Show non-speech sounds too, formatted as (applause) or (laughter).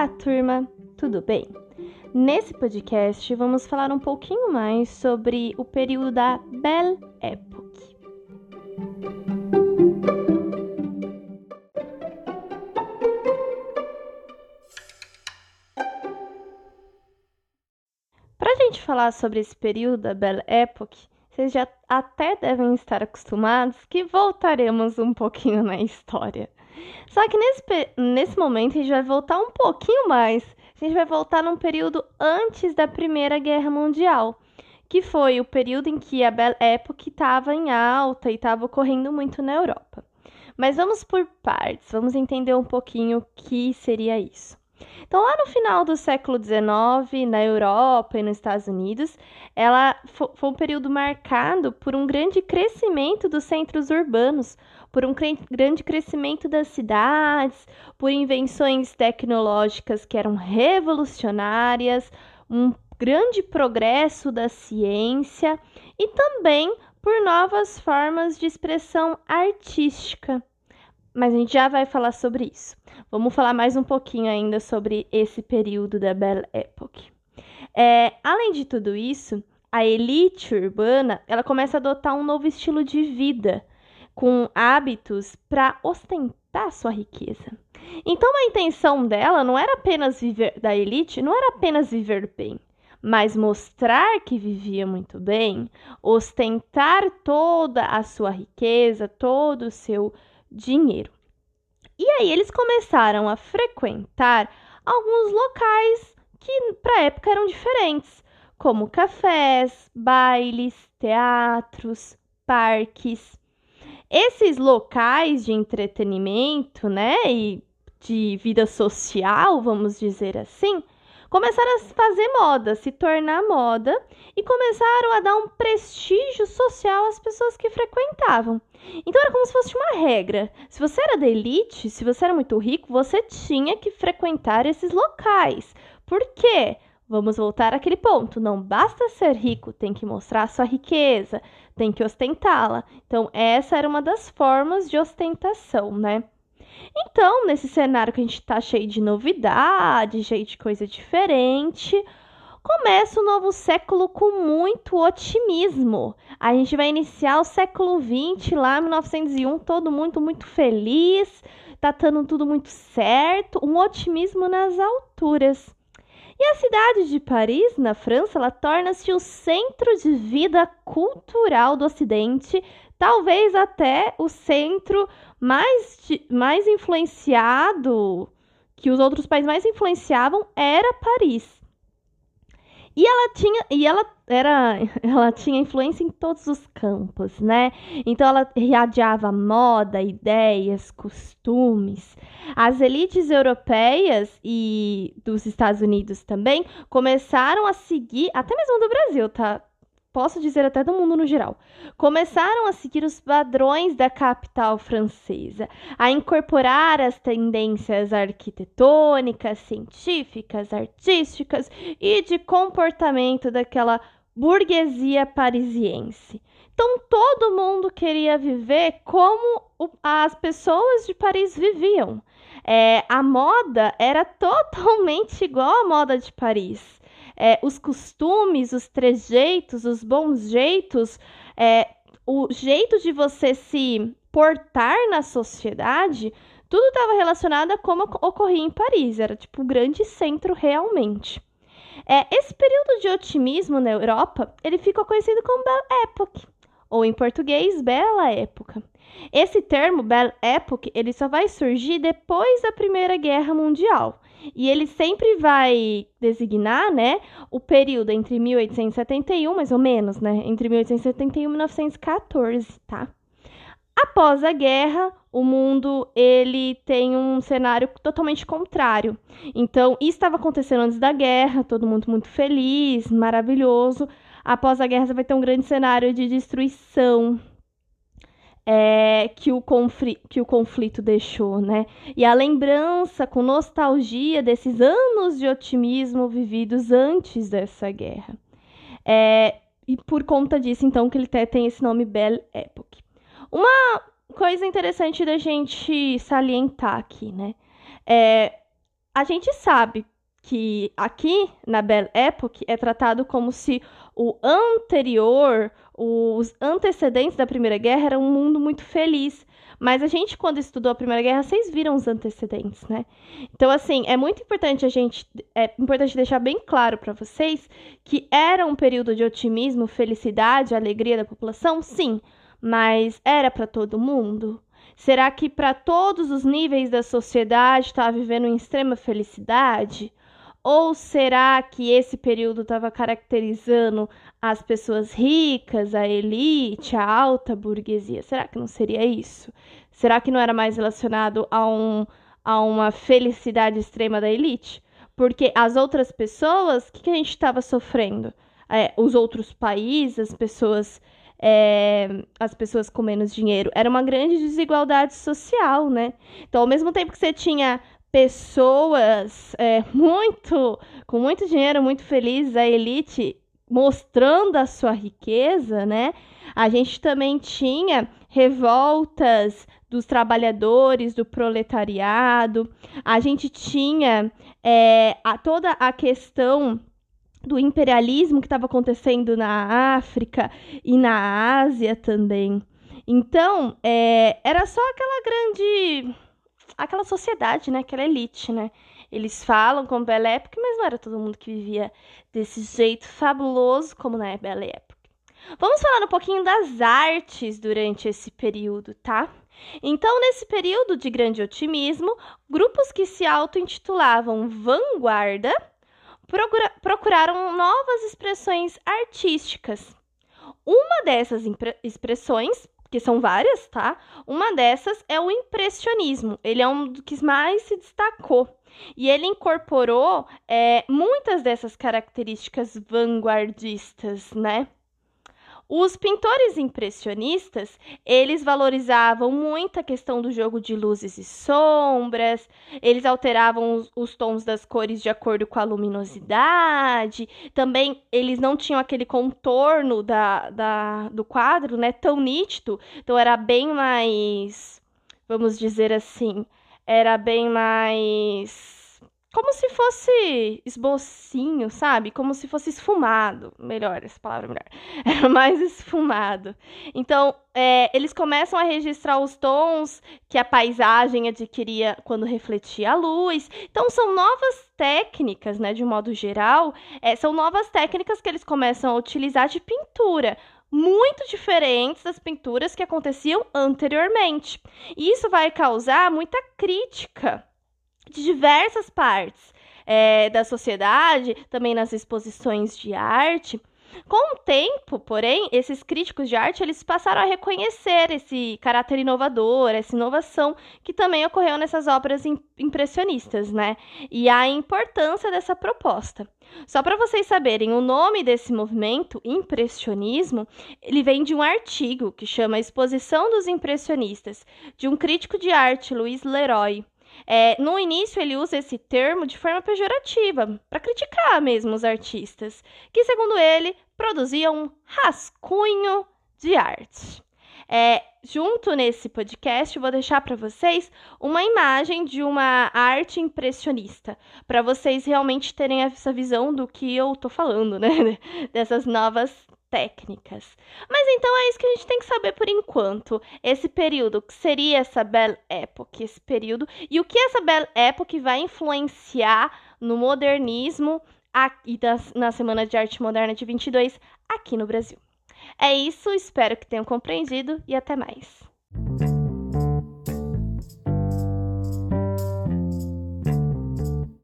Olá, turma, tudo bem? Nesse podcast vamos falar um pouquinho mais sobre o período da Belle Époque. Para a gente falar sobre esse período da Belle Époque, vocês já até devem estar acostumados que voltaremos um pouquinho na história. Só que nesse, nesse momento a gente vai voltar um pouquinho mais. A gente vai voltar num período antes da Primeira Guerra Mundial, que foi o período em que a Belle Époque estava em alta e estava ocorrendo muito na Europa. Mas vamos por partes, vamos entender um pouquinho o que seria isso. Então, lá no final do século XIX, na Europa e nos Estados Unidos, ela foi um período marcado por um grande crescimento dos centros urbanos, por um grande crescimento das cidades, por invenções tecnológicas que eram revolucionárias, um grande progresso da ciência e também por novas formas de expressão artística. Mas a gente já vai falar sobre isso. Vamos falar mais um pouquinho ainda sobre esse período da Belle Époque. É, além de tudo isso, a elite urbana ela começa a adotar um novo estilo de vida, com hábitos para ostentar sua riqueza. Então a intenção dela não era apenas viver da elite, não era apenas viver bem, mas mostrar que vivia muito bem, ostentar toda a sua riqueza, todo o seu dinheiro. E aí eles começaram a frequentar alguns locais que para época eram diferentes, como cafés, bailes, teatros, parques. Esses locais de entretenimento, né, e de vida social, vamos dizer assim, começaram a fazer moda, se tornar moda e começaram a dar um prestígio social às pessoas que frequentavam. Então era como se fosse uma regra. Se você era da elite, se você era muito rico, você tinha que frequentar esses locais. Por quê? Vamos voltar àquele ponto. Não basta ser rico, tem que mostrar sua riqueza, tem que ostentá-la. Então, essa era uma das formas de ostentação, né? Então, nesse cenário que a gente tá cheio de novidade, cheio de coisa diferente, começa o novo século com muito otimismo. A gente vai iniciar o século 20 lá, 1901, todo mundo muito feliz, tá dando tudo muito certo, um otimismo nas alturas. E a cidade de Paris, na França, ela torna-se o centro de vida cultural do Ocidente, talvez até o centro mais, mais influenciado, que os outros países mais influenciavam, era Paris. E ela tinha, e ela era, (laughs) ela tinha influência em todos os campos, né? Então ela irradiava moda, ideias, costumes. As elites europeias e dos Estados Unidos também começaram a seguir, até mesmo do Brasil, tá? Posso dizer até do mundo no geral, começaram a seguir os padrões da capital francesa, a incorporar as tendências arquitetônicas, científicas, artísticas e de comportamento daquela burguesia parisiense. Então todo mundo queria viver como as pessoas de Paris viviam. É, a moda era totalmente igual à moda de Paris é, os costumes, os trejeitos, os bons jeitos, é, o jeito de você se portar na sociedade, tudo estava relacionado a como ocorria em Paris. Era tipo o grande centro realmente. É, esse período de otimismo na Europa, ele ficou conhecido como Belle Époque, ou em português, Bela Época. Esse termo, Belle Époque, ele só vai surgir depois da Primeira Guerra Mundial. E ele sempre vai designar, né, o período entre 1871, mais ou menos, né, entre 1871 e 1914, tá? Após a guerra, o mundo ele tem um cenário totalmente contrário. Então, isso estava acontecendo antes da guerra, todo mundo muito feliz, maravilhoso. Após a guerra, você vai ter um grande cenário de destruição, é, que, o que o conflito deixou, né? E a lembrança com nostalgia desses anos de otimismo vividos antes dessa guerra. É, e por conta disso, então, que ele tem esse nome Belle Époque. Uma coisa interessante da gente salientar aqui, né? É, a gente sabe que aqui na Belle Époque é tratado como se o anterior, os antecedentes da Primeira Guerra era um mundo muito feliz. Mas a gente, quando estudou a Primeira Guerra, vocês viram os antecedentes, né? Então, assim, é muito importante a gente. É importante deixar bem claro para vocês que era um período de otimismo, felicidade, alegria da população, sim. Mas era para todo mundo? Será que para todos os níveis da sociedade estava vivendo em extrema felicidade? Ou será que esse período estava caracterizando as pessoas ricas, a elite, a alta burguesia? Será que não seria isso? Será que não era mais relacionado a, um, a uma felicidade extrema da elite? Porque as outras pessoas, o que, que a gente estava sofrendo? É, os outros países, as pessoas, é, as pessoas com menos dinheiro. Era uma grande desigualdade social, né? Então, ao mesmo tempo que você tinha pessoas é, muito com muito dinheiro, muito felizes, a elite mostrando a sua riqueza, né? A gente também tinha revoltas dos trabalhadores, do proletariado. A gente tinha é, a, toda a questão do imperialismo que estava acontecendo na África e na Ásia também. Então, é, era só aquela grande aquela sociedade, né? Aquela elite, né? Eles falam como Belle Époque, mas não era todo mundo que vivia desse jeito fabuloso como na Belle Époque. Vamos falar um pouquinho das artes durante esse período, tá? Então, nesse período de grande otimismo, grupos que se auto-intitulavam vanguarda procura procuraram novas expressões artísticas. Uma dessas expressões que são várias, tá? Uma dessas é o impressionismo. Ele é um dos que mais se destacou. E ele incorporou é, muitas dessas características vanguardistas, né? Os pintores impressionistas, eles valorizavam muito a questão do jogo de luzes e sombras, eles alteravam os, os, tons das cores de acordo com a luminosidade, também eles não tinham aquele contorno da, da, do quadro, né, tão nítido, então era bem mais, vamos dizer assim, era bem mais como se fosse esbocinho, sabe? Como se fosse esfumado. Melhor, essa palavra (laughs) é melhor. Era mais esfumado. Então, é, eles começam a registrar os tons que a paisagem adquiria quando refletia a luz. Então, são novas técnicas, né? De um modo geral, é, são novas técnicas que eles começam a utilizar de pintura muito diferentes das pinturas que aconteciam anteriormente. E isso vai causar muita crítica de diversas partes é, da sociedade, também nas exposições de arte. Com o tempo, porém, esses críticos de arte eles passaram a reconhecer esse caráter inovador, essa inovação que também ocorreu nessas obras impressionistas, né? E a importância dessa proposta. Só para vocês saberem, o nome desse movimento, impressionismo, ele vem de um artigo que chama Exposição dos Impressionistas, de um crítico de arte, Louis Leroy. É, no início, ele usa esse termo de forma pejorativa, para criticar mesmo os artistas, que, segundo ele, produziam um rascunho de arte. É, junto nesse podcast, vou deixar para vocês uma imagem de uma arte impressionista, para vocês realmente terem essa visão do que eu tô falando, né? (laughs) Dessas novas técnicas. Mas então é isso que a gente tem que saber por enquanto. Esse período, que seria essa Belle Époque, esse período, e o que essa Belle Époque vai influenciar no modernismo das, na Semana de Arte Moderna de 22 aqui no Brasil. É isso, espero que tenham compreendido e até mais.